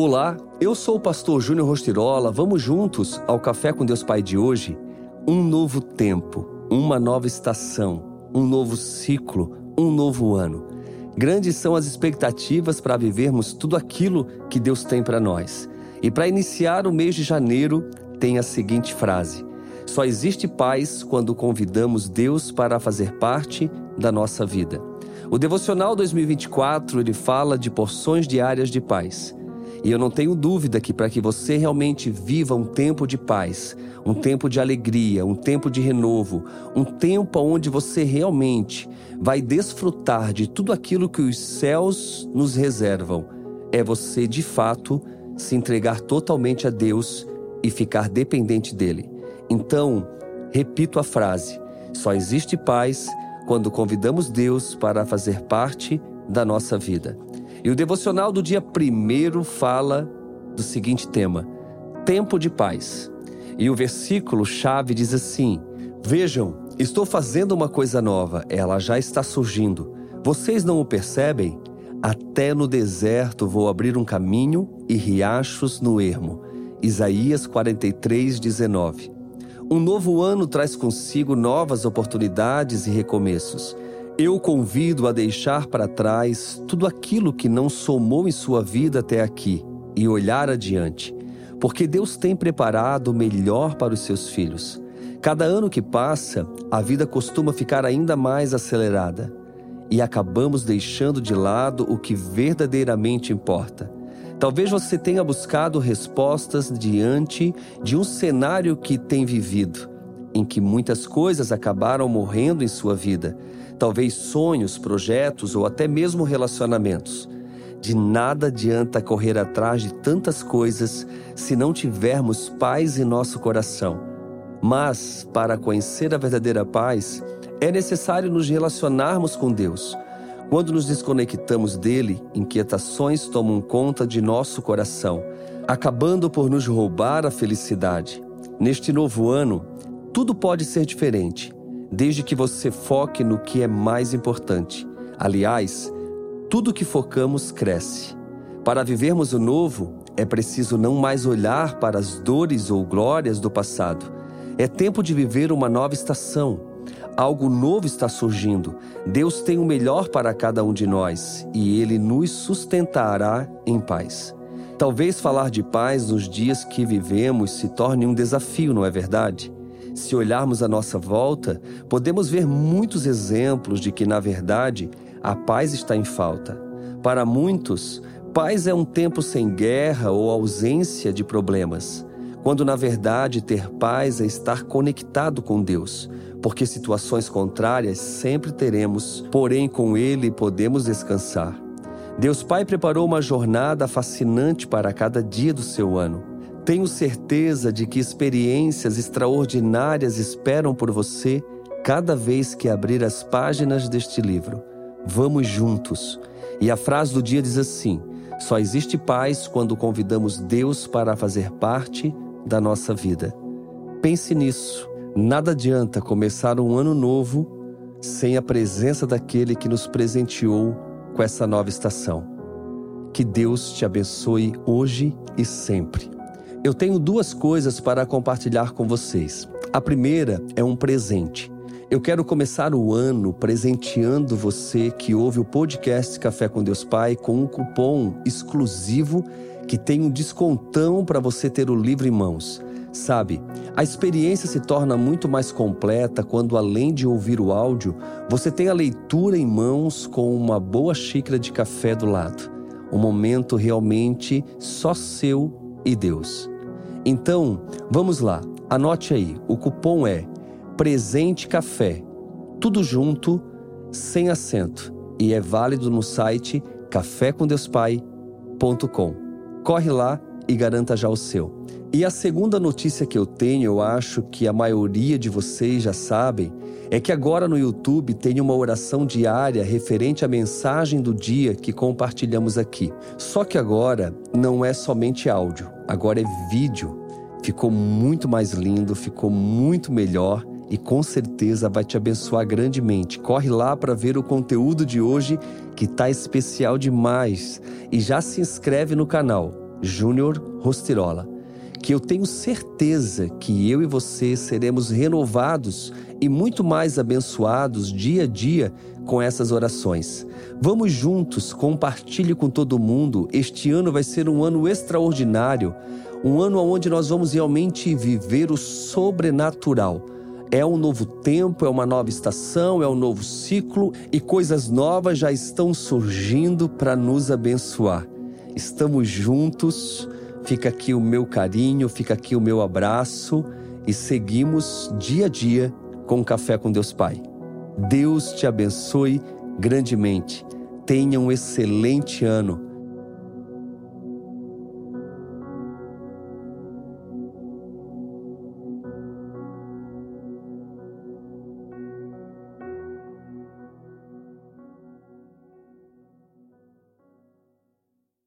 Olá, eu sou o pastor Júnior Rostirola. Vamos juntos ao Café com Deus Pai de hoje? Um novo tempo, uma nova estação, um novo ciclo, um novo ano. Grandes são as expectativas para vivermos tudo aquilo que Deus tem para nós. E para iniciar o mês de janeiro, tem a seguinte frase: Só existe paz quando convidamos Deus para fazer parte da nossa vida. O devocional 2024 ele fala de porções diárias de paz. E eu não tenho dúvida que para que você realmente viva um tempo de paz, um tempo de alegria, um tempo de renovo, um tempo onde você realmente vai desfrutar de tudo aquilo que os céus nos reservam, é você de fato se entregar totalmente a Deus e ficar dependente dele. Então, repito a frase: só existe paz quando convidamos Deus para fazer parte da nossa vida. E o devocional do dia primeiro fala do seguinte tema: tempo de paz. E o versículo chave diz assim: Vejam, estou fazendo uma coisa nova, ela já está surgindo. Vocês não o percebem? Até no deserto vou abrir um caminho e riachos no ermo. Isaías 43, 19. Um novo ano traz consigo novas oportunidades e recomeços. Eu convido a deixar para trás tudo aquilo que não somou em sua vida até aqui e olhar adiante, porque Deus tem preparado o melhor para os seus filhos. Cada ano que passa, a vida costuma ficar ainda mais acelerada e acabamos deixando de lado o que verdadeiramente importa. Talvez você tenha buscado respostas diante de um cenário que tem vivido, em que muitas coisas acabaram morrendo em sua vida talvez sonhos, projetos ou até mesmo relacionamentos. De nada adianta correr atrás de tantas coisas se não tivermos paz em nosso coração. Mas, para conhecer a verdadeira paz, é necessário nos relacionarmos com Deus. Quando nos desconectamos dele, inquietações tomam conta de nosso coração, acabando por nos roubar a felicidade. Neste novo ano, tudo pode ser diferente desde que você foque no que é mais importante. Aliás, tudo que focamos cresce. Para vivermos o novo, é preciso não mais olhar para as dores ou glórias do passado. É tempo de viver uma nova estação. Algo novo está surgindo. Deus tem o melhor para cada um de nós e Ele nos sustentará em paz. Talvez falar de paz nos dias que vivemos se torne um desafio, não é verdade? Se olharmos à nossa volta, podemos ver muitos exemplos de que, na verdade, a paz está em falta. Para muitos, paz é um tempo sem guerra ou ausência de problemas, quando na verdade ter paz é estar conectado com Deus, porque situações contrárias sempre teremos, porém com Ele podemos descansar. Deus Pai preparou uma jornada fascinante para cada dia do seu ano. Tenho certeza de que experiências extraordinárias esperam por você cada vez que abrir as páginas deste livro. Vamos juntos. E a frase do dia diz assim: só existe paz quando convidamos Deus para fazer parte da nossa vida. Pense nisso. Nada adianta começar um ano novo sem a presença daquele que nos presenteou com essa nova estação. Que Deus te abençoe hoje e sempre. Eu tenho duas coisas para compartilhar com vocês. A primeira é um presente. Eu quero começar o ano presenteando você que ouve o podcast Café com Deus Pai com um cupom exclusivo que tem um descontão para você ter o livro em mãos. Sabe, a experiência se torna muito mais completa quando, além de ouvir o áudio, você tem a leitura em mãos com uma boa xícara de café do lado. Um momento realmente só seu e Deus. Então, vamos lá, anote aí, o cupom é Presente Café, tudo junto, sem acento, e é válido no site cafécomdeuspai.com. Corre lá e garanta já o seu. E a segunda notícia que eu tenho, eu acho que a maioria de vocês já sabem, é que agora no YouTube tem uma oração diária referente à mensagem do dia que compartilhamos aqui. Só que agora não é somente áudio, agora é vídeo. Ficou muito mais lindo, ficou muito melhor e com certeza vai te abençoar grandemente. Corre lá para ver o conteúdo de hoje que tá especial demais e já se inscreve no canal Júnior Rostirola, que eu tenho certeza que eu e você seremos renovados e muito mais abençoados dia a dia com essas orações. Vamos juntos, compartilhe com todo mundo. Este ano vai ser um ano extraordinário, um ano onde nós vamos realmente viver o sobrenatural. É um novo tempo, é uma nova estação, é um novo ciclo e coisas novas já estão surgindo para nos abençoar. Estamos juntos, fica aqui o meu carinho, fica aqui o meu abraço e seguimos dia a dia com Café com Deus Pai. Deus te abençoe grandemente. Tenha um excelente ano